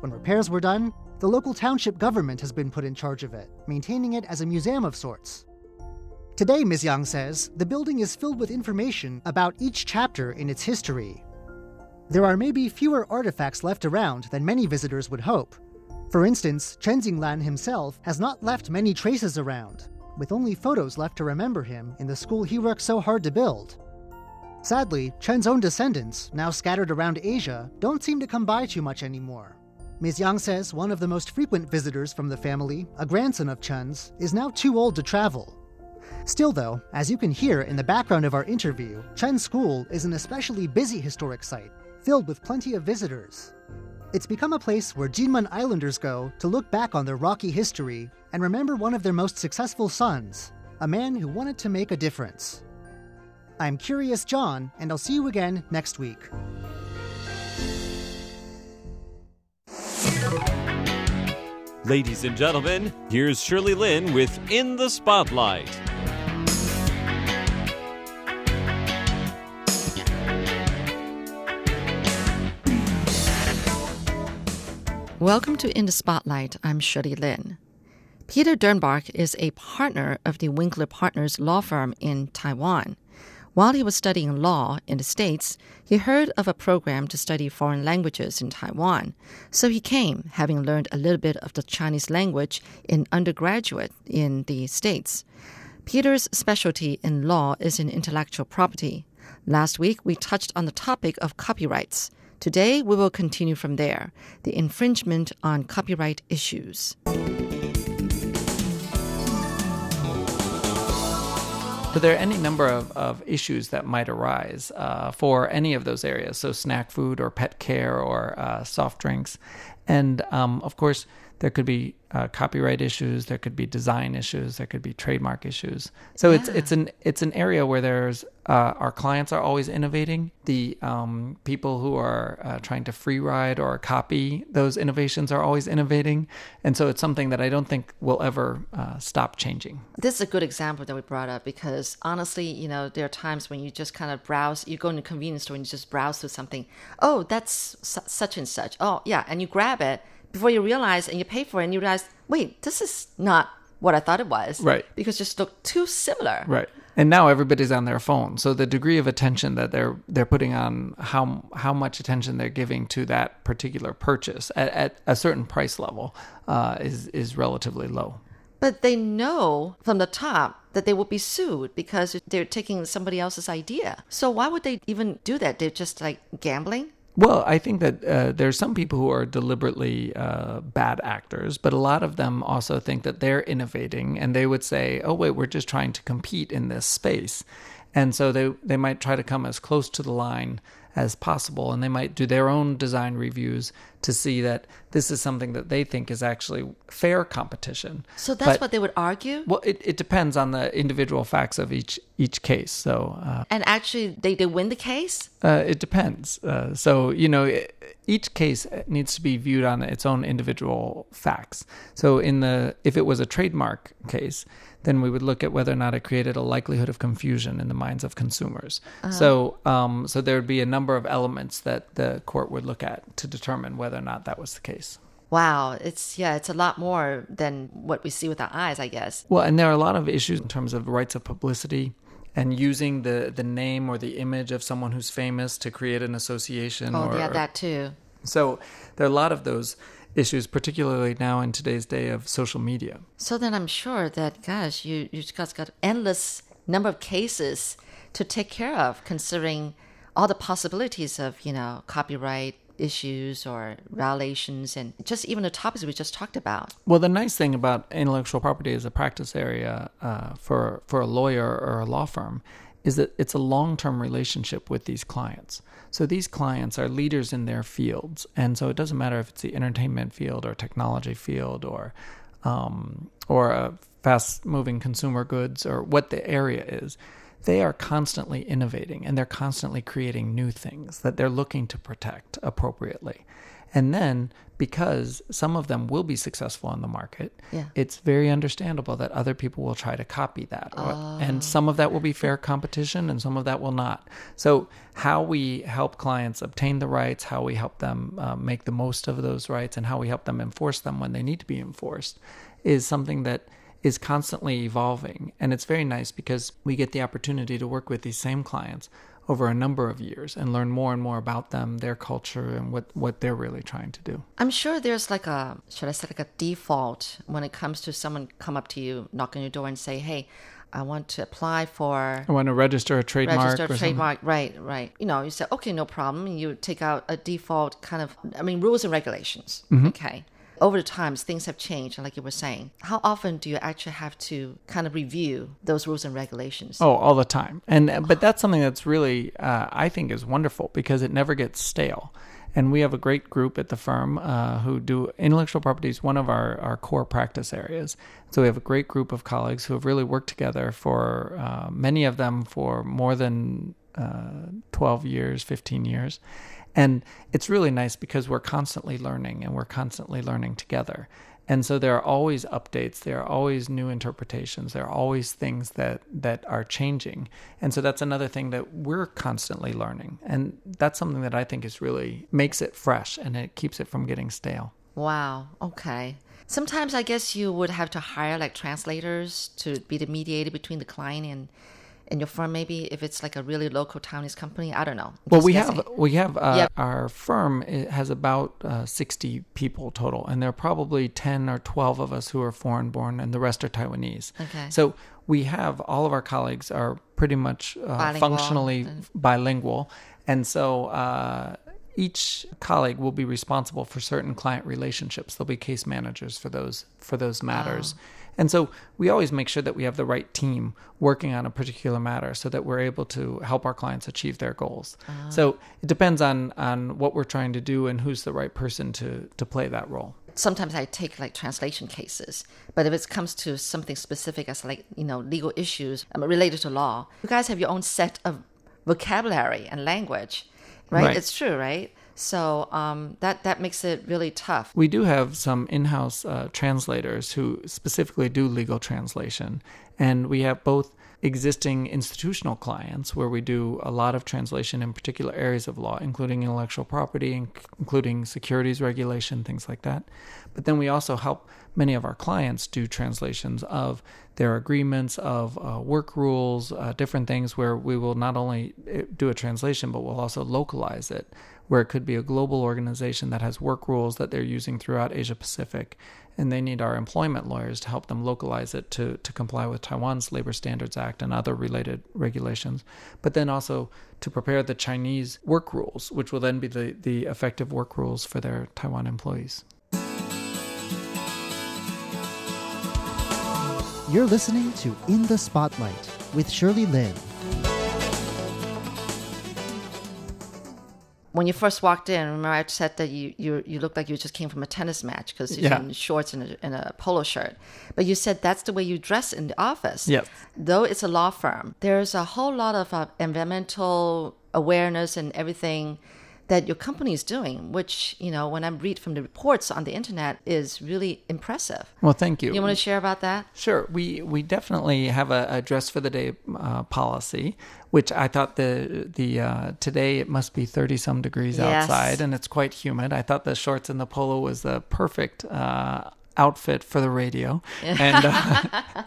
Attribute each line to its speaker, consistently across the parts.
Speaker 1: when repairs were done, the local township government has been put in charge of it, maintaining it as a museum of sorts. Today, Ms. Yang says, the building is filled with information about each chapter in its history. There are maybe fewer artifacts left around than many visitors would hope. For instance, Chen Xinglan himself has not left many traces around, with only photos left to remember him in the school he worked so hard to build. Sadly, Chen's own descendants, now scattered around Asia, don't seem to come by too much anymore. Ms. Yang says one of the most frequent visitors from the family, a grandson of Chen's, is now too old to travel. Still, though, as you can hear in the background of our interview, Chen School is an especially busy historic site, filled with plenty of visitors. It's become a place where Jinmen Islanders go to look back on their rocky history and remember one of their most successful sons, a man who wanted to make a difference. I'm Curious John, and I'll see you again next week.
Speaker 2: Ladies and gentlemen, here's Shirley Lin with In the Spotlight.
Speaker 3: Welcome to In the Spotlight. I'm Shirley Lin. Peter Dernbach is a partner of the Winkler Partners law firm in Taiwan. While he was studying law in the States, he heard of a program to study foreign languages in Taiwan. So he came, having learned a little bit of the Chinese language in undergraduate in the States. Peter's specialty in law is in intellectual property. Last week, we touched on the topic of copyrights. Today, we will continue from there the infringement on copyright issues.
Speaker 4: So there are any number of, of issues that might arise uh, for any of those areas. So snack food or pet care or uh, soft drinks. And um, of course, there could be uh, copyright issues, there could be design issues, there could be trademark issues. So yeah. it's it's an it's an area where there's uh, our clients are always innovating. The um, people who are uh, trying to free ride or copy those innovations are always innovating, and so it's something that I don't think will ever uh, stop changing.
Speaker 3: This is a good example that we brought up because honestly, you know, there are times when you just kind of browse. You go in a convenience store and you just browse through something. Oh, that's su- such and such. Oh, yeah, and you grab it before you realize and you pay for it and you realize, wait, this is not what I thought it was.
Speaker 4: Right.
Speaker 3: Because it just looked too similar.
Speaker 4: Right. And now everybody's on their phone. So the degree of attention that they're they're putting on how how much attention they're giving to that particular purchase at, at a certain price level uh, is is relatively low.
Speaker 3: But they know from the top that they will be sued because they're taking somebody else's idea. So why would they even do that? They're just like gambling.
Speaker 4: Well, I think that uh, are some people who are deliberately uh, bad actors, but a lot of them also think that they're innovating, and they would say, "Oh, wait, we're just trying to compete in this space," and so they they might try to come as close to the line as possible. And they might do their own design reviews to see that this is something that they think is actually fair competition.
Speaker 3: So that's but, what they would argue?
Speaker 4: Well, it, it depends on the individual facts of each each case. So
Speaker 3: uh, And actually, they, they win the case?
Speaker 4: Uh, it depends. Uh, so, you know, each case needs to be viewed on its own individual facts. So in the if it was a trademark case, then we would look at whether or not it created a likelihood of confusion in the minds of consumers. Uh-huh. So, um, so there would be a number of elements that the court would look at to determine whether or not that was the case.
Speaker 3: Wow, it's yeah, it's a lot more than what we see with our eyes, I guess.
Speaker 4: Well, and there are a lot of issues in terms of rights of publicity and using the the name or the image of someone who's famous to create an association.
Speaker 3: Oh,
Speaker 4: or,
Speaker 3: yeah, that too.
Speaker 4: So there are a lot of those issues, particularly now in today's day of social media.
Speaker 3: So then I'm sure that, gosh, you, you guys got endless number of cases to take care of, considering all the possibilities of, you know, copyright issues or violations and just even the topics we just talked about.
Speaker 4: Well, the nice thing about intellectual property as a practice area uh, for for a lawyer or a law firm is that it's a long-term relationship with these clients. So these clients are leaders in their fields, and so it doesn't matter if it's the entertainment field or technology field or um, or a fast-moving consumer goods or what the area is. They are constantly innovating and they're constantly creating new things that they're looking to protect appropriately. And then because some of them will be successful in the market,
Speaker 3: Yeah.
Speaker 4: it's very understandable that other people will try to copy that.
Speaker 3: Oh.
Speaker 4: And some of that will be fair competition and some of that will not. So, how we help clients obtain the rights, how we help them uh, make the most of those rights, and how we help them enforce them when they need to be enforced is something that is constantly evolving. And it's very nice because we get the opportunity to work with these same clients over a number of years and learn more and more about them, their culture, and what, what they're really trying to do.
Speaker 3: I'm sure there's like a should I say like a default when it comes to someone come up to you, knock on your door, and say, "Hey, I want to apply for
Speaker 4: I want to register a trademark.
Speaker 3: register a
Speaker 4: something.
Speaker 3: trademark." Right, right. You know, you say, "Okay, no problem." You take out a default kind of, I mean, rules and regulations.
Speaker 4: Mm-hmm.
Speaker 3: Okay. Over the times, things have changed, like you were saying. How often do you actually have to kind of review those rules and regulations?
Speaker 4: Oh, all the time. And but that's something that's really uh, I think is wonderful because it never gets stale. And we have a great group at the firm uh, who do intellectual property is one of our, our core practice areas. So we have a great group of colleagues who have really worked together for uh, many of them for more than uh, 12 years, 15 years. And it's really nice because we're constantly learning and we're constantly learning together. And so there are always updates, there are always new interpretations, there are always things that, that are changing. And so that's another thing that we're constantly learning. And that's something that I think is really makes it fresh and it keeps it from getting stale.
Speaker 3: Wow. Okay. Sometimes I guess you would have to hire like translators to be the mediator between the client and and your firm. Maybe if it's like a really local Taiwanese company, I don't know.
Speaker 4: Well, we
Speaker 3: guessing.
Speaker 4: have we have uh,
Speaker 3: Yep.
Speaker 4: our firm it has about uh, sixty people total, and there are probably ten or twelve of us who are foreign born, and the rest are Taiwanese.
Speaker 3: Okay.
Speaker 4: So we have all of our colleagues are pretty much uh,
Speaker 3: Bilingual.
Speaker 4: functionally bilingual, and so. Uh, each colleague will be responsible for certain client relationships. There'll be case managers for those for those matters. And so we always make sure that we have the right team working on a particular matter so that we're able to help our clients achieve their goals. So it depends on on what we're trying to do and who's the right person to to play that role.
Speaker 3: sometimes I take like translation cases, but if it comes to something specific as like you know legal issues um, related to law, you guys have your own set of vocabulary and language, right?
Speaker 4: Right.
Speaker 3: It's true, right? So um, that that makes it really tough.
Speaker 4: We do have some in-house uh, translators who specifically do legal translation, and we have both existing institutional clients where we do a lot of translation in particular areas of law, including intellectual property, in- including securities regulation, things like that. But then we also help many of our clients do translations of their agreements, of uh, work rules, uh, different things where we will not only uh, do a translation, but we'll also localize it, where it could be a global organization that has work rules that they're using throughout Asia Pacific, and they need our employment lawyers to help them localize it to, to comply with Taiwan's Labor Standards Act and other related regulations, but then also to prepare the Chinese work rules, which will then be the, the effective work rules for their Taiwan employees.
Speaker 1: You're listening to In the Spotlight with Shirley Lin.
Speaker 3: When you first walked in, remember I said that you you, you looked like you just came from a tennis match because you're
Speaker 4: Yeah.
Speaker 3: in shorts and a, and a polo shirt. But you said that's the way you dress in the office.
Speaker 4: Yes.
Speaker 3: Though it's a law firm, there's a whole lot of uh, environmental awareness and everything that your company is doing, which you know when I read from the reports on the internet is really impressive.
Speaker 4: Well, thank you.
Speaker 3: You want to share about that?
Speaker 4: Sure, we we definitely have a, a dress for the day uh, policy, which I thought the the uh, today it must be thirty some degrees
Speaker 3: Yes.
Speaker 4: outside and it's quite humid. I thought the shorts and the polo was the perfect uh, outfit for the radio, and uh,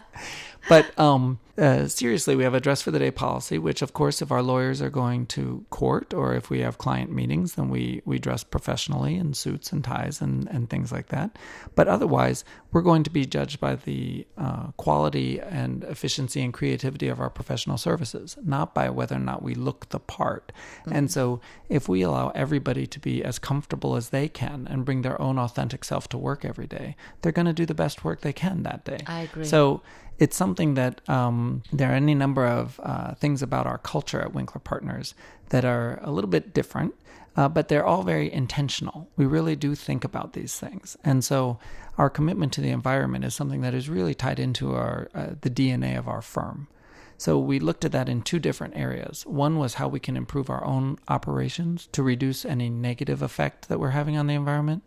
Speaker 4: but um, uh, seriously, we have a dress for the day policy, which of course, if our lawyers are going to court or if we have client meetings, then we, we dress professionally in suits and ties and, and things like that. But otherwise, we're going to be judged by the uh, quality and efficiency and creativity of our professional services, not by whether or not we look the part. And so, if we allow everybody to be as comfortable as they can and bring their own authentic self to work every day, they're going to do the best work they can that day.
Speaker 3: I agree.
Speaker 4: So it's something that um, there are any number of uh, things about our culture at Winkler Partners that are a little bit different, uh, but they're all very intentional. We really do think about these things, and so our commitment to the environment is something that is really tied into our uh, the DNA of our firm. So we looked at that in two different areas. One was how we can improve our own operations to reduce any negative effect that we're having on the environment.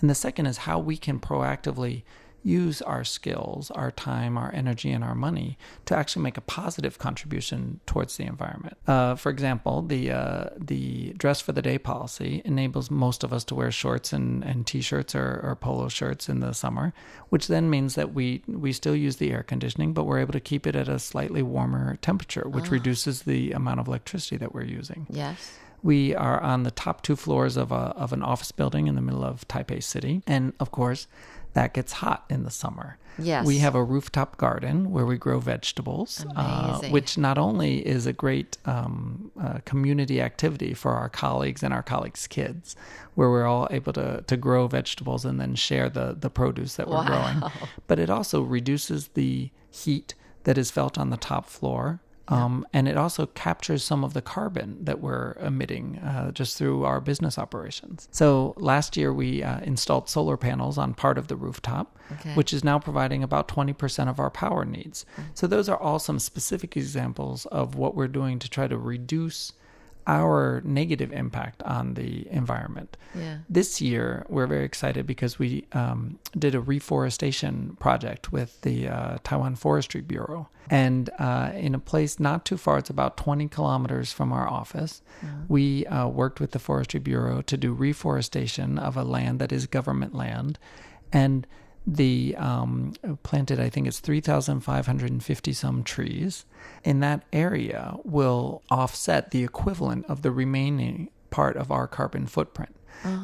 Speaker 4: And the second is how we can proactively use our skills, our time, our energy, and our money to actually make a positive contribution towards the environment. Uh, for example, the uh, the dress for the day policy enables most of us to wear shorts and, and t-shirts or, or polo shirts in the summer, which then means that we we still use the air conditioning, but we're able to keep it at a slightly warmer temperature, which
Speaker 3: Ah.
Speaker 4: reduces the amount of electricity that we're using.
Speaker 3: Yes.
Speaker 4: We are on the top two floors of a of an office building in the middle of Taipei City, and of course, that gets hot in the summer.
Speaker 3: Yes.
Speaker 4: We have a rooftop garden where we grow vegetables, uh, which not only is a great um, uh, community activity for our colleagues and our colleagues' kids, where we're all able to, to grow vegetables and then share the, the produce that we're growing, but it also reduces the heat that is felt on the top floor. Um, and it also captures some of the carbon that we're emitting uh, just through our business operations. So last year we uh, installed solar panels on part of the rooftop,
Speaker 3: Okay.
Speaker 4: which is now providing about 20% of our power needs.
Speaker 3: Mm.
Speaker 4: So those are all some specific examples of what we're doing to try to reduce our negative impact on the environment.
Speaker 3: Yeah.
Speaker 4: This year, we're very excited because we um, did a reforestation project with the uh, Taiwan Forestry Bureau. And uh, in a place not too far, it's about 20 kilometers from our office, we uh, worked with the Forestry Bureau to do reforestation of a land that is government land. And the um, planted, I think it's 3,550 some trees. In that area will offset the equivalent of the remaining part of our carbon footprint.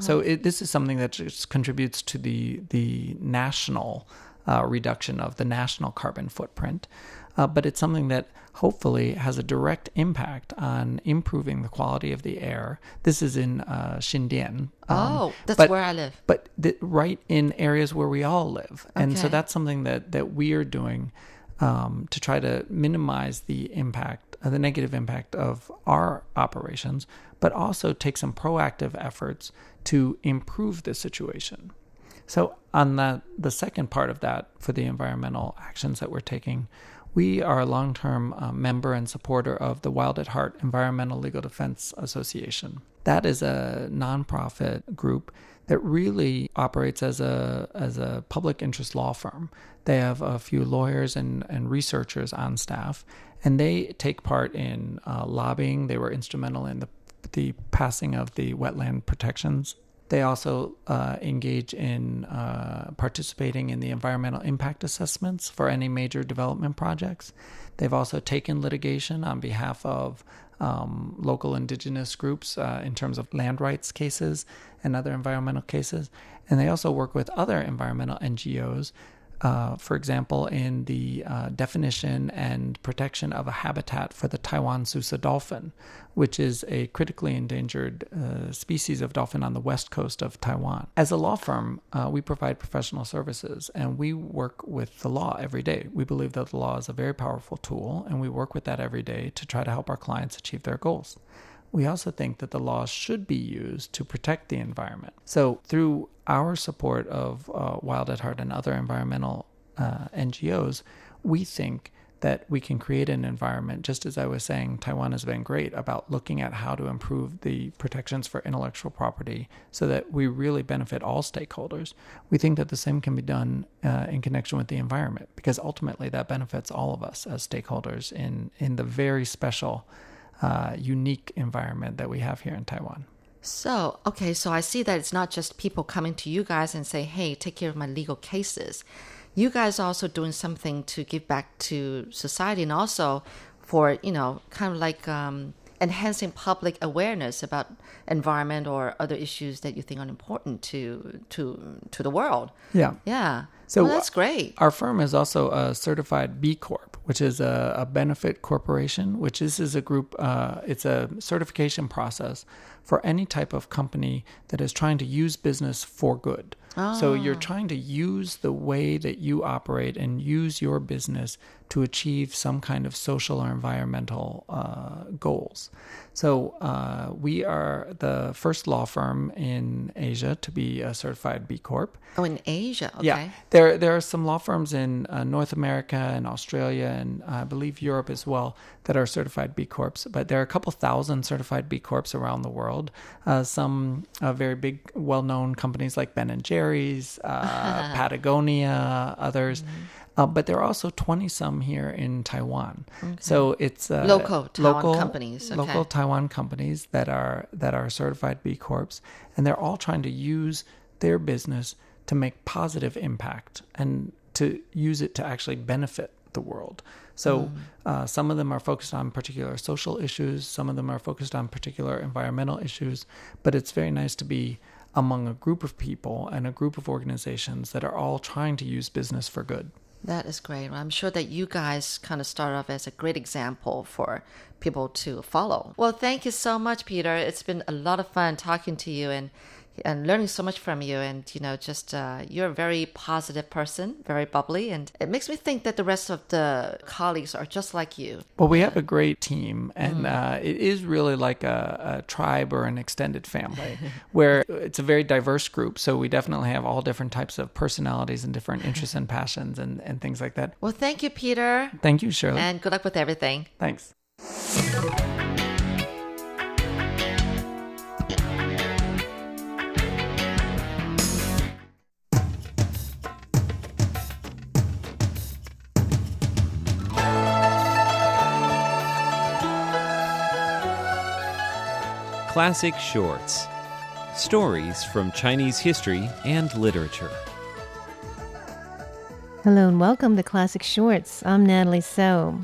Speaker 4: So it, this is something that just contributes to the the national uh, reduction of the national carbon footprint, uh, but it's something that hopefully has a direct impact on improving the quality of the air. This is in uh, Xindian. um,
Speaker 3: oh, that's
Speaker 4: but-
Speaker 3: where I live.
Speaker 4: but th- right in areas where we all live. And so that's something that, that we are doing um, to try to minimize the impact, uh, the negative impact of our operations, but also take some proactive efforts to improve the situation. So, on the, the second part of that, for the environmental actions that we're taking, we are a long term uh, member and supporter of the Wild at Heart Environmental Legal Defense Association. That is a nonprofit group that really operates as a as a public interest law firm. They have a few lawyers and, and researchers on staff, and they take part in uh, lobbying. They were instrumental in the the passing of the wetland protections they also uh, engage in uh, participating in the environmental impact assessments for any major development projects. They've also taken litigation on behalf of um, local indigenous groups uh, in terms of land rights cases and other environmental cases. And they also work with other environmental NGOs uh, for example, in the uh, definition and protection of a habitat for the Taiwan Sousa dolphin, which is a critically endangered uh, species of dolphin on the west coast of Taiwan. As a law firm, uh, we provide professional services and we work with the law every day. We believe that the law is a very powerful tool, and we work with that every day to try to help our clients achieve their goals. We also think that the laws should be used to protect the environment. So, through our support of uh, Wild at Heart and other environmental uh, NGOs, we think that we can create an environment, just as I was saying, Taiwan has been great about looking at how to improve the protections for intellectual property so that we really benefit all stakeholders. We think that the same can be done uh, in connection with the environment because ultimately that benefits all of us as stakeholders in, in the very special uh, unique environment that we have here in Taiwan.
Speaker 3: So, okay, so I see that it's not just people coming to you guys and say, hey, take care of my legal cases. You guys are also doing something to give back to society and also for, you know, kind of like um, enhancing public awareness about environment or other issues that you think are important to to to the world.
Speaker 4: Yeah.
Speaker 3: Yeah.
Speaker 4: So,
Speaker 3: well, that's great.
Speaker 4: Our firm is also a certified B Corp, which is a, a benefit corporation, which is, is a group, uh, it's a certification process for any type of company that is trying to use business for good. So you're trying to use the way that you operate and use your business to achieve some kind of social or environmental uh, goals. So uh, we are the first law firm in Asia to be a certified B Corp.
Speaker 3: Oh, in Asia, okay.
Speaker 4: Yeah, there there are some law firms in uh, North America and Australia and I believe Europe as well that are certified B Corps. But there are a couple thousand certified B Corps around the world. Uh, some uh, very big, well-known companies like Ben and Jerry's, uh, Patagonia, others. Mm-hmm. Uh, but there are also 20 some here in Taiwan. Okay. So it's uh,
Speaker 3: local Taiwan local, companies,
Speaker 4: okay. local Taiwan companies that are that are certified B Corps, and they're all trying to use their business to make positive impact and to use it to actually benefit the world. So mm. uh, some of them are focused on particular social issues, some of them are focused on particular environmental issues, but it's very nice to be among a group of people and a group of organizations that are all trying to use business for good.
Speaker 3: That is great. I'm sure that you guys kind of start off as a great example for people to follow. Well, thank you so much, Peter. It's been a lot of fun talking to you and and learning so much from you. And, you know, just uh, you're a very positive person, very bubbly. And it makes me think that the rest of the colleagues are just like you.
Speaker 4: Well, we have a great team, and mm. uh, it is really like a, a, tribe or an extended family where it's a very diverse group. So we definitely have all different types of personalities and different interests and passions and, and things like that.
Speaker 3: Well, thank you, Peter.
Speaker 4: Thank you, Shirley.
Speaker 3: And good luck with everything.
Speaker 4: Thanks.
Speaker 2: Classic Shorts Stories from Chinese History and Literature.
Speaker 5: Hello and welcome to Classic Shorts. I'm Natalie So.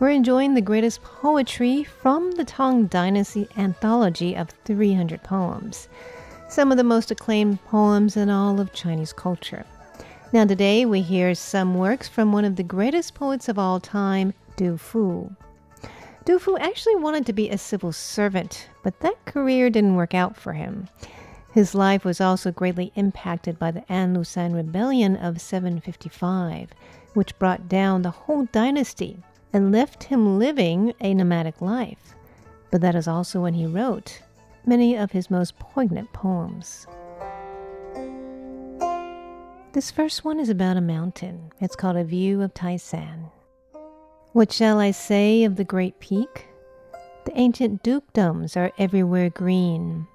Speaker 5: We're enjoying the greatest poetry from the Tang Dynasty anthology of 300 poems, some of the most acclaimed poems in all of Chinese culture. Now, today we hear some works from one of the greatest poets of all time, Du Fu. Du Fu actually wanted to be a civil servant, but that career didn't work out for him. His life was also greatly impacted by the An-Lushan Rebellion of 755, which brought down the whole dynasty and left him living a nomadic life. But that is also when he wrote many of his most poignant poems. This first one is about a mountain. It's called A View of Taishan. What shall I say of the great peak? The ancient dukedoms are everywhere green,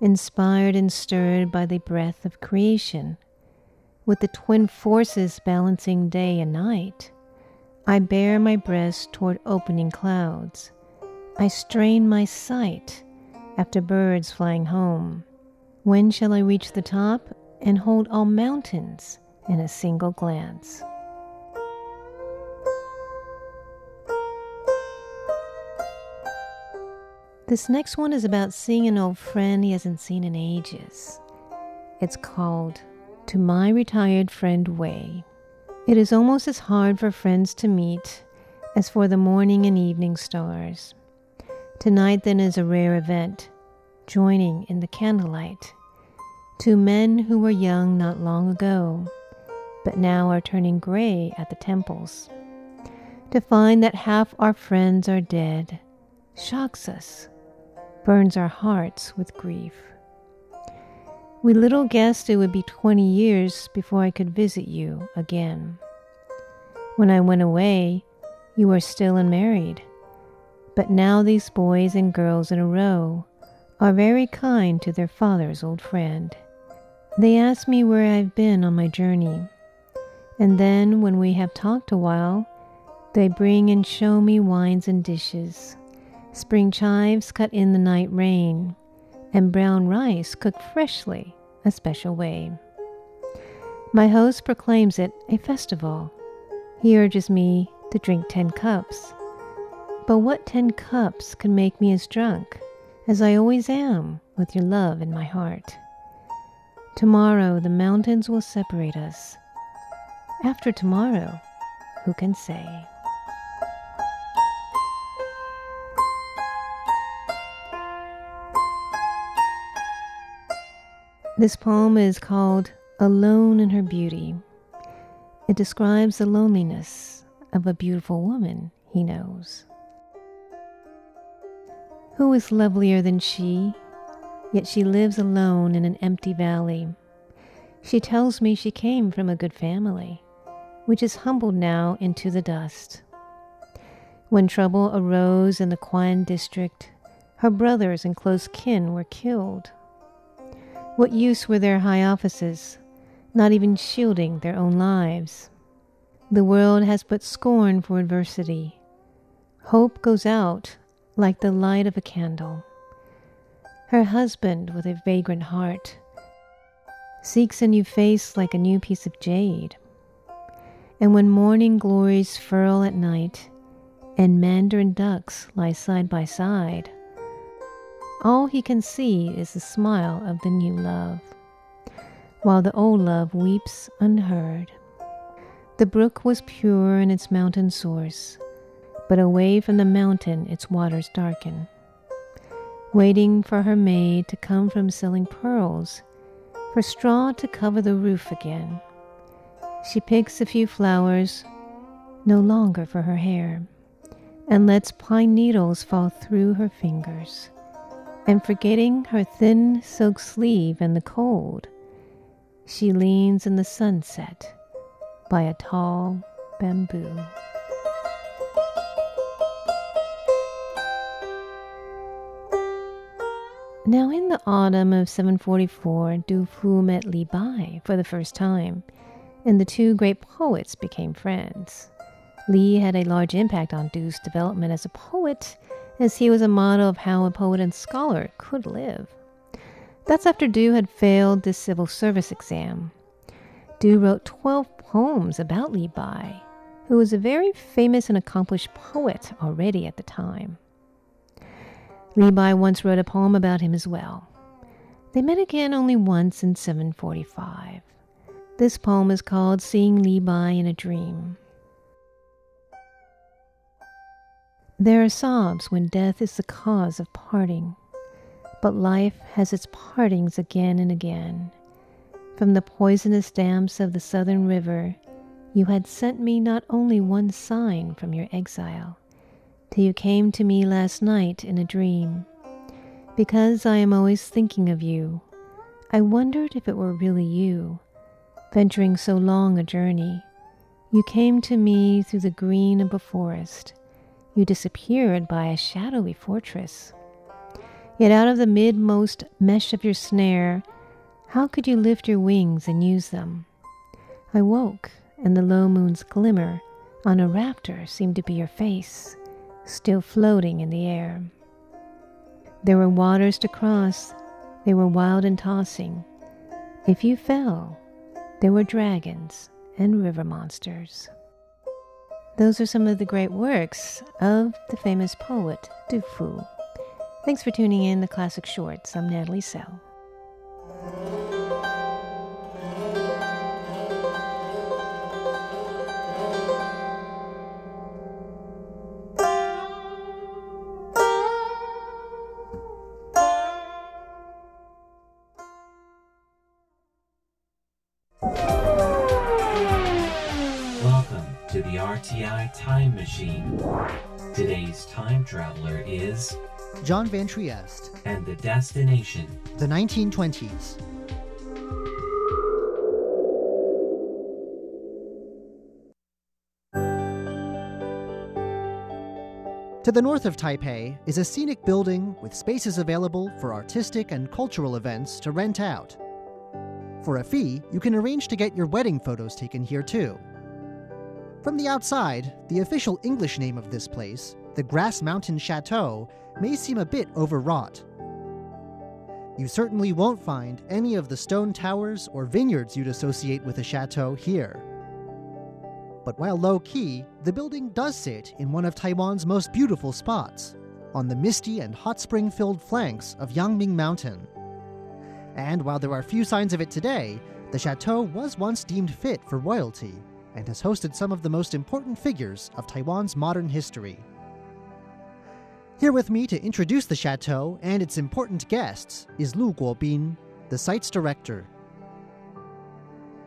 Speaker 5: inspired and stirred by the breath of creation. With the twin forces balancing day and night, I bare my breast toward opening clouds. I strain my sight after birds flying home. When shall I reach the top and hold all mountains in a single glance? This next one is about seeing an old friend he hasn't seen in ages. It's called To My Retired Friend Wei. It is almost as hard for friends to meet as for the morning and evening stars. Tonight, then, is a rare event, joining in the candlelight. Two men who were young not long ago, but now are turning gray at the temples. To find that half our friends are dead shocks us burns our hearts with grief. We little guessed it would be 20 years before I could visit you again. When I went away, you were still unmarried. But now these boys and girls in a row are very kind to their father's old friend. They ask me where I've been on my journey. And then, when we have talked a while, they bring and show me wines and dishes spring chives cut in the night rain, and brown rice cooked freshly, a special way. My host proclaims it a festival. He urges me to drink ten cups. But what ten cups can make me as drunk as I always am with your love in my heart? Tomorrow the mountains will separate us. After tomorrow, who can say? This poem is called Alone in Her Beauty. It describes the loneliness of a beautiful woman he knows. Who is lovelier than she? Yet she lives alone in an empty valley. She tells me she came from a good family, which is humbled now into the dust. When trouble arose in the Quan district, her brothers and close kin were killed. What use were their high offices, not even shielding their own lives? The world has but scorn for adversity. Hope goes out like the light of a candle. Her husband, with a vagrant heart, seeks a new face like a new piece of jade. And when morning glories furl at night, and mandarin ducks lie side by side, all he can see is the smile of the new love, while the old love weeps unheard. The brook was pure in its mountain source, but away from the mountain its waters darken. Waiting for her maid to come from selling pearls, for straw to cover the roof again. She picks a few flowers, no longer for her hair, and lets pine needles fall through her fingers. And forgetting her thin silk sleeve and the cold, she leans in the sunset by a tall bamboo. Now, in the autumn of 744, Du Fu met Li Bai for the first time, and the two great poets became friends. Li had a large impact on Du's development as a poet, as he was a model of how a poet and scholar could live. That's after Du had failed the civil service exam. Du wrote 12 poems about Bai, who was a very famous and accomplished poet already at the time. Bai once wrote a poem about him as well. They met again only once in 745. This poem is called Seeing Bai in a Dream. There are sobs when death is the cause of parting, but life has its partings again and again. From the poisonous damps of the southern river, you had sent me not only one sign from your exile, till you came to me last night in a dream. Because I am always thinking of you, I wondered if it were really you, venturing so long a journey. You came to me through the green of a forest. You disappeared by a shadowy fortress. Yet out of the midmost mesh of your snare, how could you lift your wings and use them? I woke, and the low moon's glimmer on a raptor seemed to be your face, still floating in the air. There were waters to cross, they were wild and tossing. If you fell, there were dragons and river monsters. Those are some of the great works of the famous poet Du Fu. Thanks for tuning in to Classic Shorts. I'm Natalie Sell.
Speaker 6: Time Machine. Today's time traveler is,
Speaker 1: John Van Trieste,
Speaker 6: and the destination,
Speaker 1: the 1920s. To the north of Taipei is a scenic building with spaces available for artistic and cultural events to rent out. For a fee, you can arrange to get your wedding photos taken here too. From the outside, the official English name of this place, the Grass Mountain Chateau, may seem a bit overwrought. You certainly won't find any of the stone towers or vineyards you'd associate with a chateau here. But while low key, the building does sit in one of Taiwan's most beautiful spots, on the misty and hot spring filled flanks of Yangming Mountain. And while there are few signs of it today, the chateau was once deemed fit for royalty and has hosted some of the most important figures of Taiwan's modern history. Here with me to introduce the chateau and its important guests is Lu Guobin, the site's director.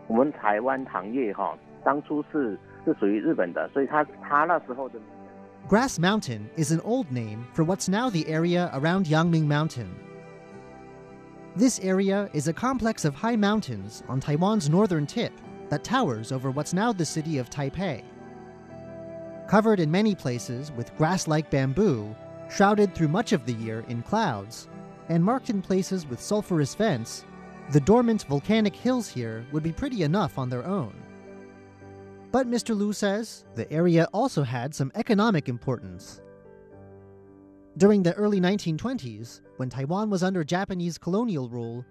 Speaker 7: 我们台湾糖业哈，当初是 是属于日本的，所以他他那时候的
Speaker 1: Grass Mountain is an old name for what's now the area around Yangming Mountain. This area is a complex of high mountains on Taiwan's northern tip that towers over what's now the city of Taipei. Covered in many places with grass like bamboo, shrouded through much of the year in clouds, and marked in places with sulfurous vents, the dormant volcanic hills here would be pretty enough on their own. But Mr. Lu says the area also had some economic importance. During the early 1920s, when Taiwan was under Japanese colonial rule,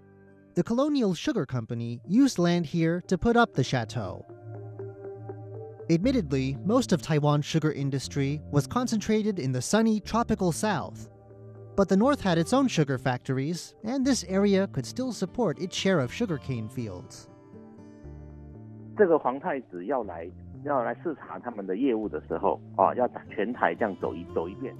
Speaker 1: the Colonial Sugar Company used land here to put up the chateau. Admittedly, most of Taiwan's sugar industry was concentrated in the sunny tropical south. But the north had its own sugar factories, and this area could still support its share of sugarcane fields.
Speaker 7: 这个皇太子要来要来视察他们的业务的时候，啊，要全台这样走一走一遍。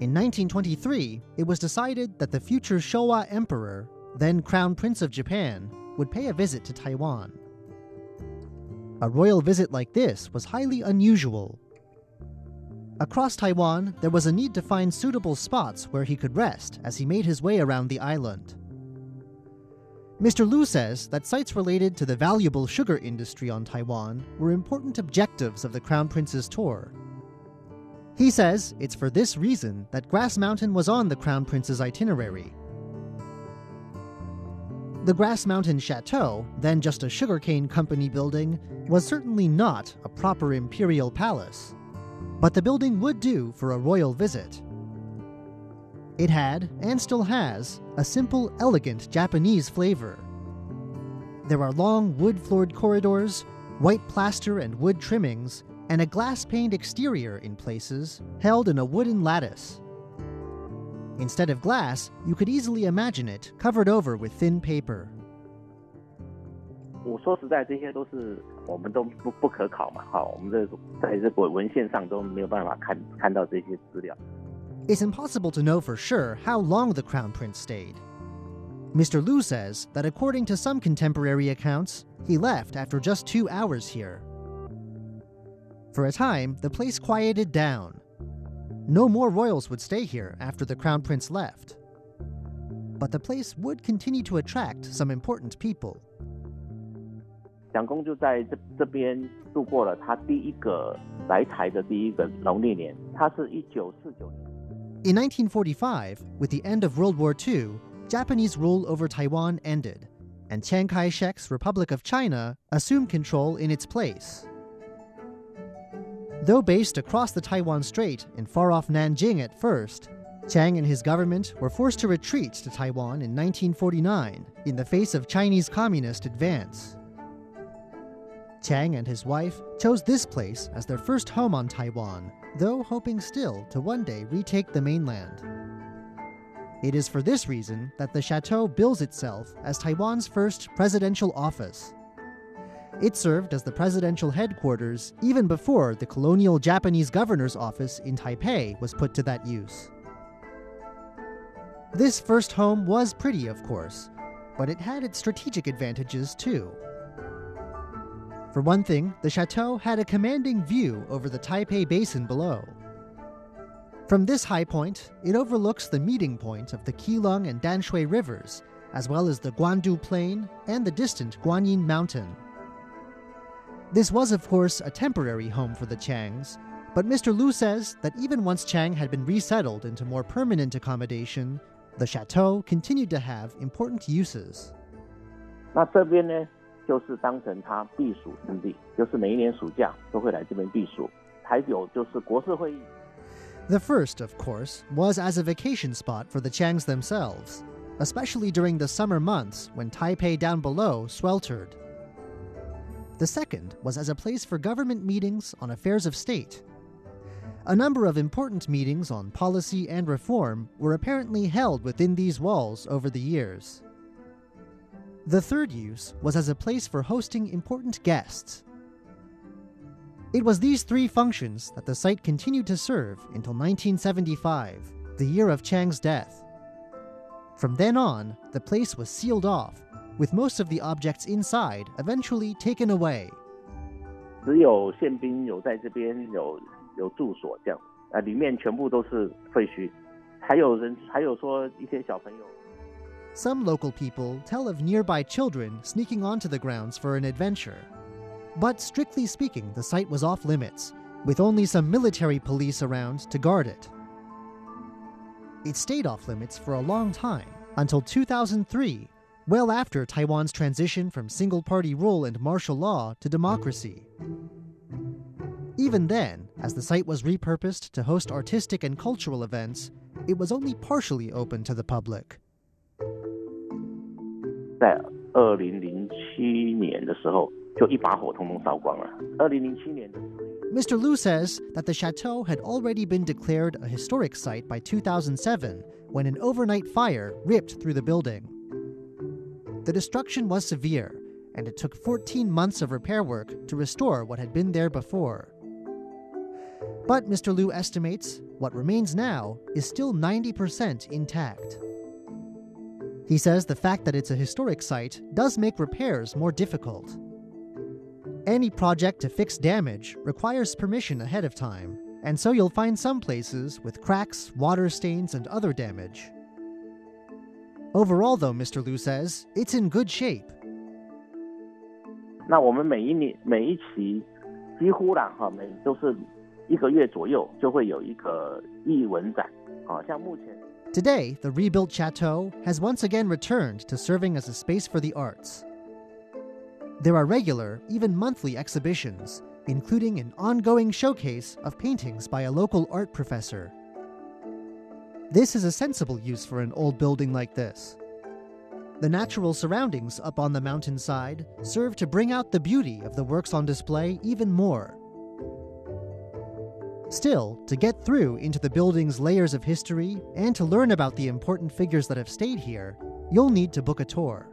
Speaker 1: In 1923, it was decided that the future Showa Emperor, then Crown Prince of Japan, would pay a visit to Taiwan. A royal visit like this was highly unusual. Across Taiwan, there was a need to find suitable spots where he could rest as he made his way around the island. Mr. Lu says that sites related to the valuable sugar industry on Taiwan were important objectives of the Crown Prince's tour. He says it's for this reason that Grass Mountain was on the Crown Prince's itinerary. The Grass Mountain Chateau, then just a sugarcane company building, was certainly not a proper imperial palace. But the building would do for a royal visit. It had, and still has, a simple, elegant Japanese flavor. There are long wood floored corridors, white plaster and wood trimmings, and a glass paned exterior in places, held in a wooden lattice. Instead of glass, you could easily imagine it covered over with thin paper.
Speaker 7: 我说实在，这些都是我们都不不可考嘛，哈，我们这在这个文献上都没有办法看看到这些资料。
Speaker 1: It's impossible to know for sure how long the Crown Prince stayed. Mr. Lu says that according to some contemporary accounts, he left after just two hours here. For a time, the place quieted down. No more royals would stay here after the Crown Prince left. But the place would continue to attract some important people.
Speaker 7: 蒋公就在这这边度过了他第一个来台的第一个农历年，他是一九四九年。
Speaker 1: In 1945, with the end of World War II, Japanese rule over Taiwan ended, and Chiang Kai shek's Republic of China assumed control in its place. Though based across the Taiwan Strait in far off Nanjing at first, Chiang and his government were forced to retreat to Taiwan in 1949 in the face of Chinese communist advance. Chiang and his wife chose this place as their first home on Taiwan, though hoping still to one day retake the mainland. It is for this reason that the chateau bills itself as Taiwan's first presidential office. It served as the presidential headquarters even before the colonial Japanese governor's office in Taipei was put to that use. This first home was pretty, of course, but it had its strategic advantages too. For one thing, the chateau had a commanding view over the Taipei Basin below. From this high point, it overlooks the meeting point of the Keelung and Danshui rivers, as well as the Guandu Plain and the distant Guanyin Mountain. This was, of course, a temporary home for the Chiangs, but Mr. Liu says that even once Chiang had been resettled into more permanent accommodation, the chateau continued to have important uses.
Speaker 7: 那这边呢，就是当成他避暑胜地，就是每一年暑假都会来这边避暑。还有就是国事会议。
Speaker 1: The first, of course, was as a vacation spot for the Chiangs themselves, especially during the summer months when Taipei down below sweltered. The second was as a place for government meetings on affairs of state. A number of important meetings on policy and reform were apparently held within these walls over the years. The third use was as a place for hosting important guests. It was these three functions that the site continued to serve until 1975, the year of Chiang's death. From then on, the place was sealed off, with most of the objects inside eventually taken away.
Speaker 7: 只有宪兵有在这边有有住所这样，啊，里面全部都是废墟，还有人还有说一些小朋友。
Speaker 1: Some local people tell of nearby children sneaking onto the grounds for an adventure. But strictly speaking, the site was off limits, with only some military police around to guard it. It stayed off limits for a long time, until 2003, well after Taiwan's transition from single party rule and martial law to democracy. Even then, as the site was repurposed to host artistic and cultural events, it was only partially open to the public.
Speaker 7: 在二零零七年的时候，就一把火通通烧光了。二零零七年的四月。
Speaker 1: Mr. Liu says that the chateau had already been declared a historic site by 2007 when an overnight fire ripped through the building. The destruction was severe, and it took 14 months of repair work to restore what had been there before. But Mr. Liu estimates what remains now is still 90% intact. He says the fact that it's a historic site does make repairs more difficult. Any project to fix damage requires permission ahead of time, and so you'll find some places with cracks, water stains, and other damage. Overall, though, Mr. Liu says, it's in good shape.
Speaker 7: 那我们每一年每一期几乎啦哈，每都是一个月左右就会有一个艺文展，啊，像目前
Speaker 1: Today, the rebuilt chateau has once again returned to serving as a space for the arts. There are regular, even monthly exhibitions, including an ongoing showcase of paintings by a local art professor. This is a sensible use for an old building like this. The natural surroundings up on the mountainside serve to bring out the beauty of the works on display even more. Still, to get through into the building's layers of history and to learn about the important figures that have stayed here, you'll need to book a tour.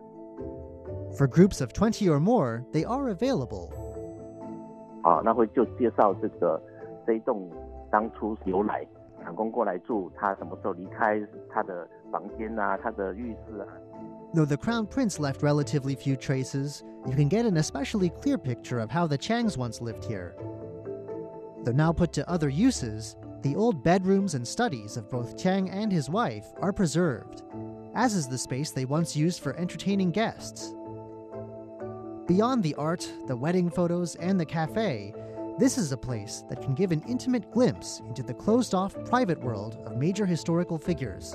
Speaker 1: For groups of 20 or more, they are available.
Speaker 7: 啊，那会就介绍这个这一栋当初由来，
Speaker 1: Though the crown prince left relatively few traces, you can get an especially clear picture of how the Chiangs once lived here. Though now put to other uses, the old bedrooms and studies of both Chiang and his wife are preserved, as is the space they once used for entertaining guests. Beyond the art, the wedding photos, and the cafe, this is a place that can give an intimate glimpse into the closed off private world of major historical figures,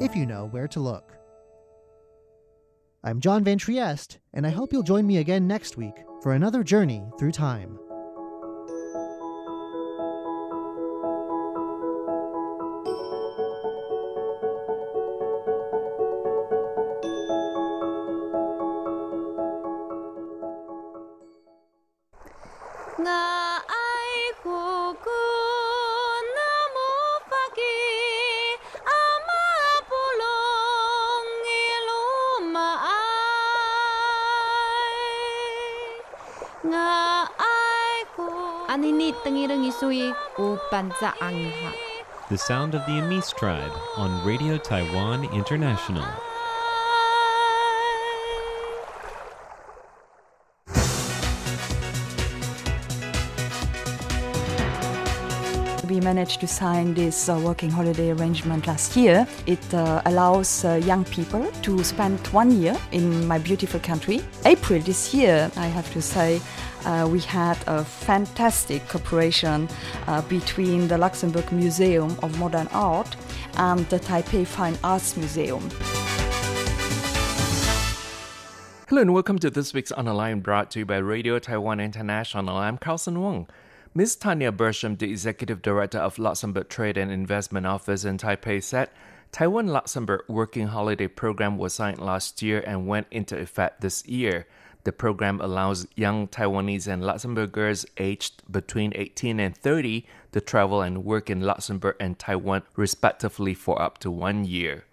Speaker 1: if you know where to look. I'm John Van Trieste, and I hope you'll join me again next week for another journey through time.
Speaker 8: Anini tengirengi sui u banza angha.
Speaker 2: The sound of the Amis tribe on Radio Taiwan International.
Speaker 9: Managed to sign this uh, working holiday arrangement last year. It uh, allows uh, young people to spend one year in my beautiful country. April this year, I have to say, uh, we had a fantastic cooperation uh, between the Luxembourg Museum of Modern Art and the Taipei Fine Arts Museum.
Speaker 10: Hello and welcome to this week's On the Line brought to you by Radio Taiwan International. I'm Carlson Wong. Ms. Tania Berchem, the Executive Director of Luxembourg Trade and Investment Office in Taipei, said Taiwan Luxembourg Working Holiday Program was signed last year and went into effect this year. The program allows young Taiwanese and Luxembourgers aged between 18 and 30 to travel and work in Luxembourg and Taiwan respectively for up to one year.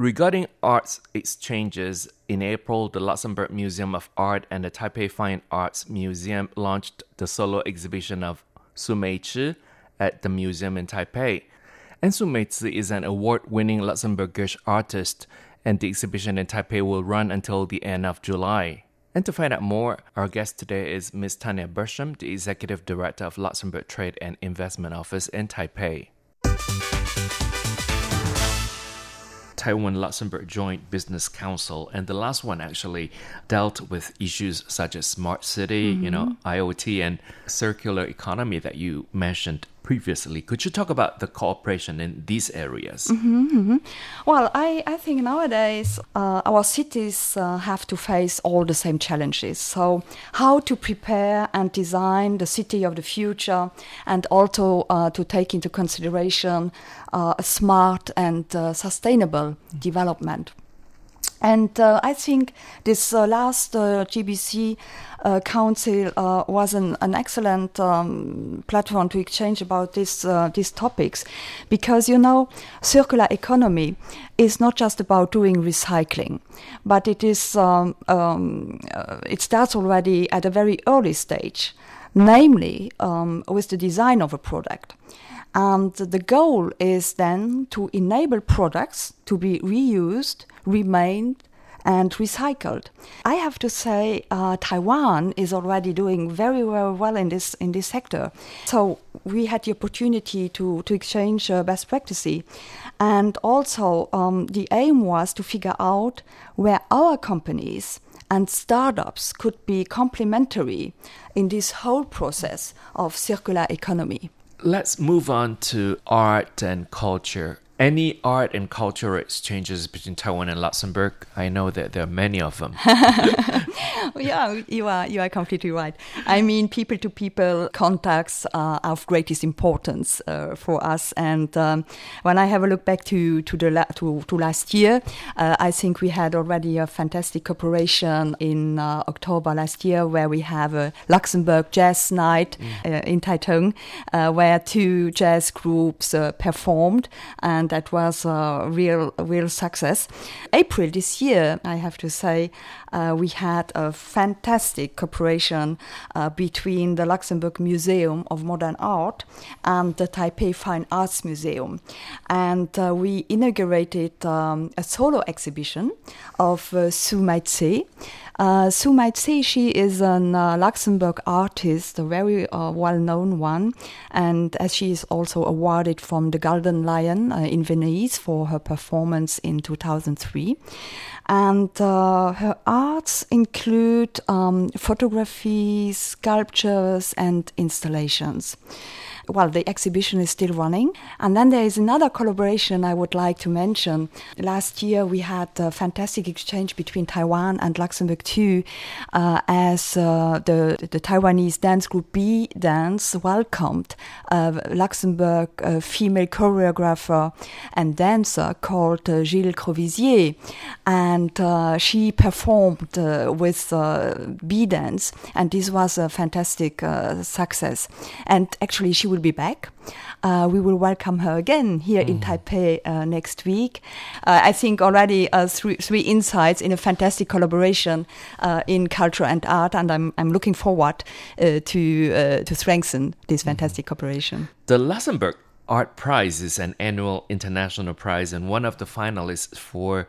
Speaker 10: Regarding arts exchanges, in April, the Luxembourg Museum of Art and the Taipei Fine Arts Museum launched the solo exhibition of Su at the museum in Taipei. And Su is an award winning Luxembourgish artist, and the exhibition in Taipei will run until the end of July. And to find out more, our guest today is Ms. Tania Berchem, the Executive Director of Luxembourg Trade and Investment Office in Taipei. Taiwan Luxembourg Joint Business Council, and the last one actually dealt with issues such as smart city, mm-hmm. you know, IoT, and circular economy that you mentioned previously. Could you talk about the cooperation in these areas?
Speaker 9: Mm-hmm, mm-hmm. Well, I, I think nowadays uh, our cities uh, have to face all the same challenges. So, how to prepare and design the city of the future, and also uh, to take into consideration uh, a smart and uh, sustainable development. And uh, I think this uh, last uh, GBC uh, Council uh, was an, an excellent um, platform to exchange about this, uh, these topics because, you know, circular economy is not just about doing recycling, but it, is, um, um, it starts already at a very early stage, namely um, with the design of a product. And the goal is then to enable products to be reused, remained, and recycled. I have to say, uh, Taiwan is already doing very, very well in this in this sector. So we had the opportunity to to exchange uh, best practices, and also um, the aim was to figure out where our companies and startups could be complementary in this whole process of circular economy.
Speaker 10: Let's move on to art and culture. Any art and cultural exchanges between Taiwan and Luxembourg? I know that there are many of them.
Speaker 9: yeah, you are you are completely right. I mean, people to people contacts are of greatest importance uh, for us. And um, when I have a look back to to the la- to, to last year, uh, I think we had already a fantastic cooperation in uh, October last year, where we have a Luxembourg Jazz Night mm. in Taitung, uh, where two jazz groups uh, performed and that was a real, real success. April this year, I have to say, uh, we had a fantastic cooperation uh, between the Luxembourg Museum of Modern Art and the Taipei Fine Arts Museum. And uh, we inaugurated um, a solo exhibition of uh, Su-Mei Tse. Uh, Su-Mei Tse, she is a uh, Luxembourg artist, a very uh, well-known one, and as she is also awarded from the Golden Lion uh, in Venice for her performance in 2003. And uh, her arts include um, photography, sculptures, and installations well, the exhibition is still running. And then there is another collaboration I would like to mention. Last year we had a fantastic exchange between Taiwan and Luxembourg too, uh, as uh, the, the Taiwanese dance group B Dance welcomed a Luxembourg uh, female choreographer and dancer called uh, Jill Crovisier. And uh, she performed uh, with B Dance, and this was a fantastic success. And actually, she will will be back. Uh, we will welcome her again here mm. in Taipei uh, next week. Uh, I think already uh, three, three insights in a fantastic collaboration uh, in culture and art, and I'm, I'm looking forward uh, to, to strengthen this mm-hmm. fantastic mm. cooperation.
Speaker 10: The Luxembourg Art Prize is an annual international prize, and one of the finalists for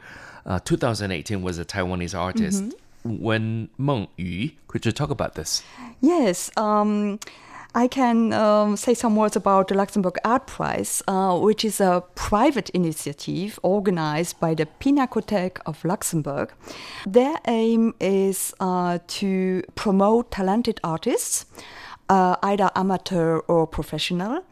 Speaker 10: 2018 was a Taiwanese artist. Mm-hmm. Wen Meng Yu. Could you talk about this?
Speaker 9: Yes. Um, I can um, say some words about the Luxembourg Art Prize, uh, which is a private initiative organized by the Pinacothèque of Luxembourg. Their aim is uh, to promote talented artists. Uh, either amateur or professional,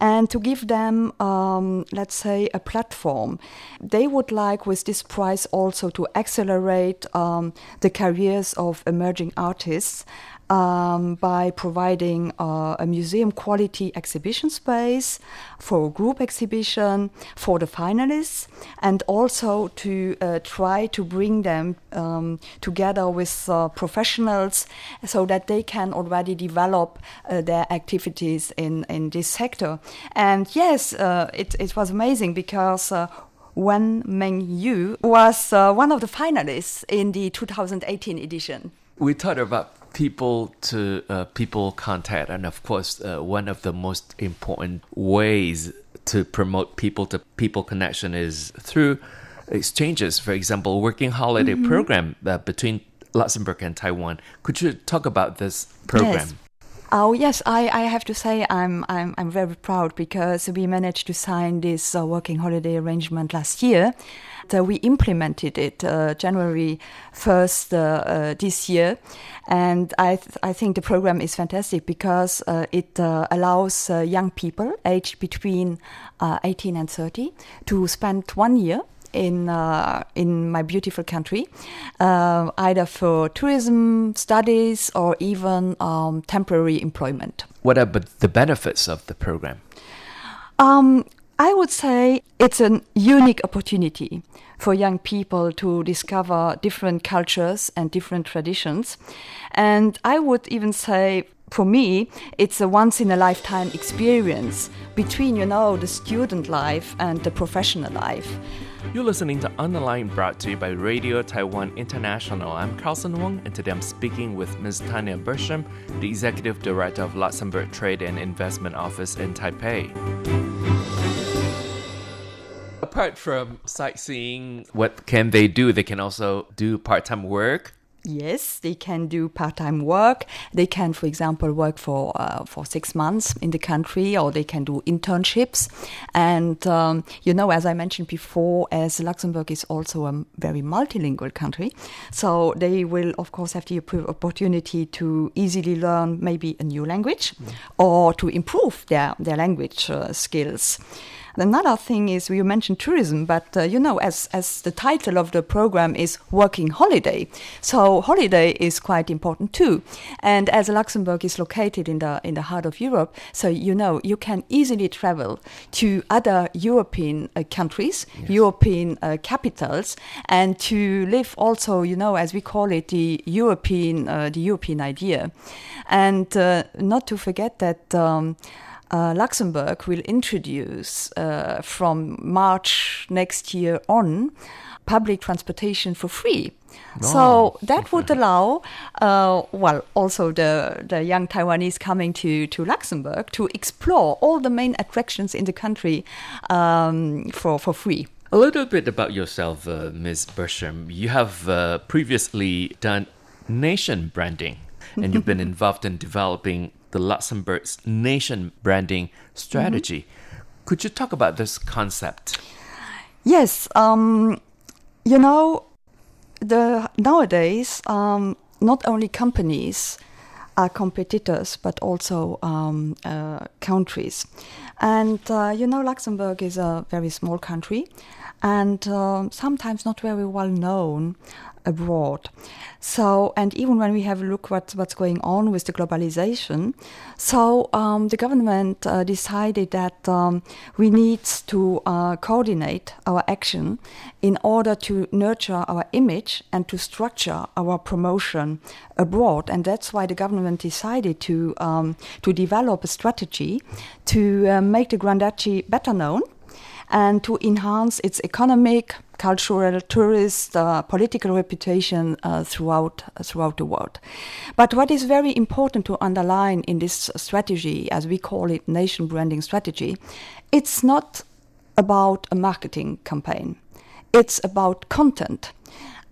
Speaker 9: and to give them, um, let's say, a platform. They would like, with this prize, also to accelerate um, the careers of emerging artists um, by providing uh, a museum quality exhibition space for a group exhibition for the finalists and also to uh, try to bring them um, together with uh, professionals so that they can already develop uh, their activities in, in this sector. And yes, uh, it, it was amazing because uh, Wen Meng Yu was uh, one of the finalists in the 2018 edition.
Speaker 10: We talked about people to uh, people contact, and of course, uh, one of the most important ways to promote people to people connection is through exchanges. For example, working holiday mm-hmm. program uh, between Luxembourg and Taiwan. Could you talk about this program?
Speaker 9: Yes. Oh yes, I, I have to say I'm I'm I'm very proud because we managed to sign this uh, working holiday arrangement last year. We implemented it uh, January first uh, uh this year, and I th- I think the program is fantastic because uh, it uh, allows young people aged between 18 and 30 to spend one year in uh, in my beautiful country, uh, either for tourism studies or even um, temporary employment.
Speaker 10: What are the benefits of the program?
Speaker 9: Um, I would say it's a unique opportunity for young people to discover different cultures and different traditions. And I would even say for me, it's a once in a lifetime experience between, you know, the student life and the professional life.
Speaker 10: You're listening to On Line brought to you by Radio Taiwan International. I'm Carlson Wong, and today I'm speaking with Ms. Tania Berchem, the Executive Director of Luxembourg Trade and Investment Office in Taipei. Apart from sightseeing, what can they do? They can also do part time work
Speaker 9: Yes, they can do part-time work. They can, for example, work for uh, for six months in the country, or they can do internships. And um, you know, as I mentioned before, as Luxembourg is also a very multilingual country, so they will, of course, have the opportunity to easily learn maybe a new language, mm. or to improve their their language uh, skills. Another thing is you mentioned tourism, but uh, you know, as as the title of the program is working holiday, so holiday is quite important too. And as Luxembourg is located in the in the heart of Europe, so you know you can easily travel to other European uh, countries, yes. European uh, capitals, and to live also, you know, as we call it, the European uh, the European idea, and uh, not to forget that. Um, uh, Luxembourg will introduce uh, from March next year on public transportation for free. Oh, so that would allow, uh, well, also the, the young Taiwanese coming to, to Luxembourg to explore all the main attractions in the country um, for, for free.
Speaker 10: A little bit about yourself, uh, Ms. Berchem. You have uh, previously done nation branding, and you've been involved in developing the Luxembourg's nation branding strategy. Mm-hmm. Could you talk about this concept?
Speaker 9: Yes, um, you know, the nowadays um, not only companies are competitors but also um, uh, countries, and uh, you know, Luxembourg is a very small country, and uh, sometimes not very well known abroad. So, and even when we have a look what what's going on with the globalization, so um, the government uh, decided that um, we need to uh, coordinate our action in order to nurture our image and to structure our promotion abroad, and that's why the government decided to um, to develop a strategy to uh, make the Grand Duchy better known and to enhance its economic, cultural, tourist, uh, political reputation uh, throughout uh, throughout the world. But what is very important to underline in this strategy, as we call it, nation branding strategy, it's not about a marketing campaign. It's about content.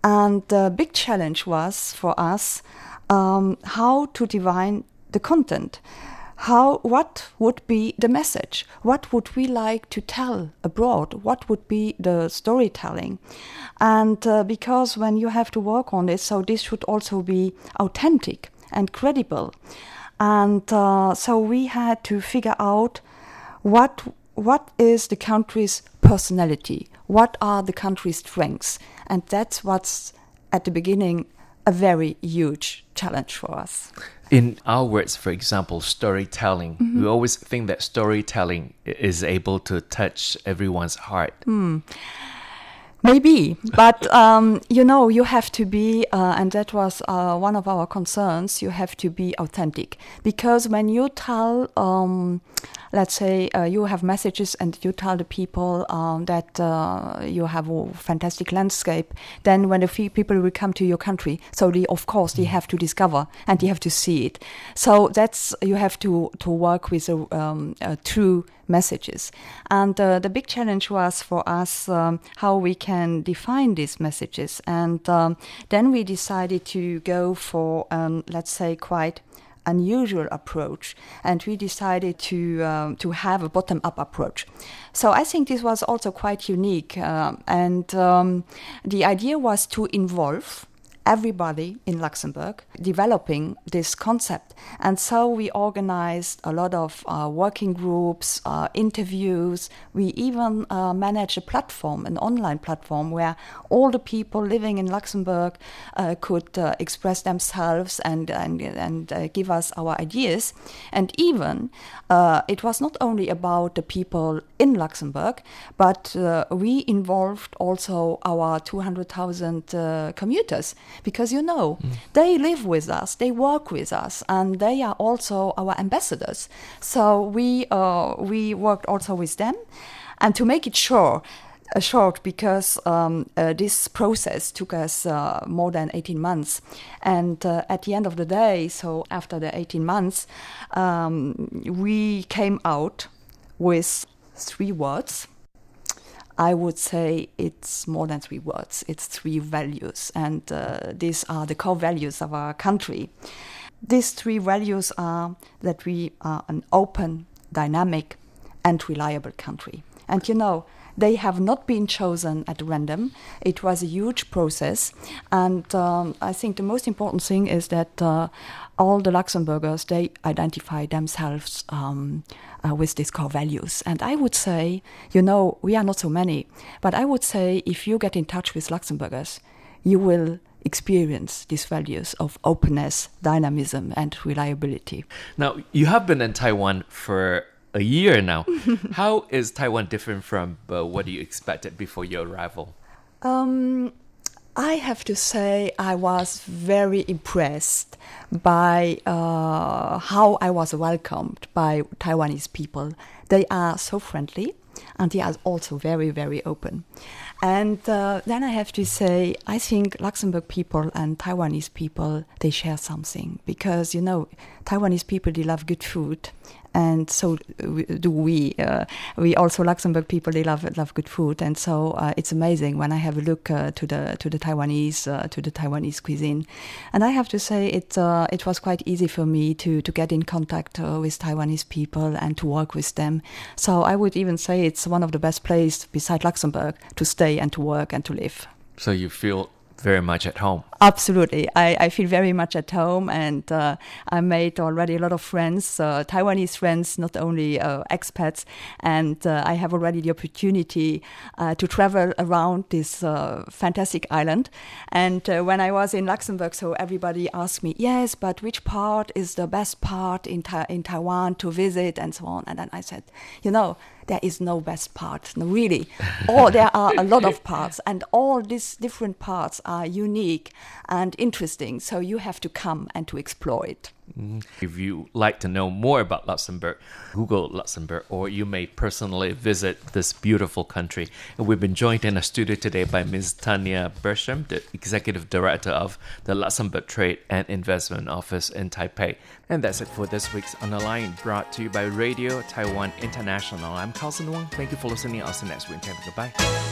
Speaker 9: And the big challenge was for us um, how to define the content how what would be the message? What would we like to tell abroad? What would be the storytelling? And uh, because when you have to work on this so this should also be authentic and credible. And uh, so we had to figure out what what is the country's personality? What are the country's strengths? And that's what's at the beginning a very huge challenge for us
Speaker 10: in our words, for example, storytelling, mm-hmm. we always think that storytelling is able to touch everyone's heart.
Speaker 9: Mm. Maybe, but um, you know, you have to be, uh, and that was uh, one of our concerns. You have to be authentic because when you tell um, let's say uh, you have messages and you tell the people um, that uh, you have a fantastic landscape, then when the people will come to your country, so they of course they have to discover and they have to see it. So that's you have to to work with a, um, a true messages. And uh, the big challenge was for us um, how we can define these messages. And um, then we decided to go for, um, let's say, quite unusual approach and we decided to um, to have a bottom up approach. So i think this was also quite unique uh, and um, the idea was to involve everybody in Luxembourg developing this concept. And so we organized a lot of uh, working groups, uh, interviews. We even uh, managed a platform, an online platform, where all the people living in Luxembourg uh, could uh, express themselves and, and, and uh, give us our ideas. And even it was not only about the people in Luxembourg, but we involved also our 200,000 commuters because you know mm. they live with us, they work with us, and they are also our ambassadors. So we uh, we worked also with them, and to make it sure. Uh, short because um, uh, this process took us uh, more than 18 months. And uh, at the end of the day, so after the 18 months, um, we came out with three words I would say it's more than three words, it's three values, and uh, these are the core values of our country. These three values are that we are an open, dynamic, and reliable country. And you know, they have not been chosen at random. It was a huge process, and um, I think the most important thing is that uh, all the Luxembourgers they identify themselves um, uh, with these core values. And I would say, you know, we are not so many, but I would say if you get in touch with Luxembourgers, you will experience these values of openness, dynamism, and reliability.
Speaker 10: Now, you have been in Taiwan for a year now. How is Taiwan different from uh, what you expected before your arrival?
Speaker 9: Um, I have to say, I was very impressed by uh, how I was welcomed by Taiwanese people. They are so friendly and they are also very, very open. And uh, then I have to say, I think Luxembourg people and Taiwanese people, they share something because, you know, Taiwanese people, they love good food and so do we. Uh, we also Luxembourg people they love love good food, and so uh, it's amazing when I have a look uh, to the to the Taiwanese to the Taiwanese cuisine, and I have to say it it was quite easy for me to to get in contact with Taiwanese people and to work with them. So I would even say it's one of the best places beside Luxembourg to stay and to work and to live.
Speaker 10: So you feel very much at home.
Speaker 9: Absolutely. I, I feel very much at home, and uh, I made already a lot of friends, uh, Taiwanese friends, not only uh, expats. And uh, I have already the opportunity uh, to travel around this uh, fantastic island. And when I was in Luxembourg, so everybody asked me, yes, but which part is the best part in, ta- in Taiwan to visit, and so on. And then I said, you know, there is no best part, no, really. Or there are a lot of parts, and all these different parts are unique and interesting. So you have to come and to explore it.
Speaker 10: Mm-hmm. If you like to know more about Luxembourg, Google Luxembourg, or you may personally visit this beautiful country. And we've been joined in a studio today by Ms. Tania Berchem, the Executive Director of the Luxembourg Trade and Investment Office in Taipei. And that's it for this week's On the Line, brought to you by Radio Taiwan International. I'm Carlson Wong. Thank you for listening. I'll see you next week. Goodbye.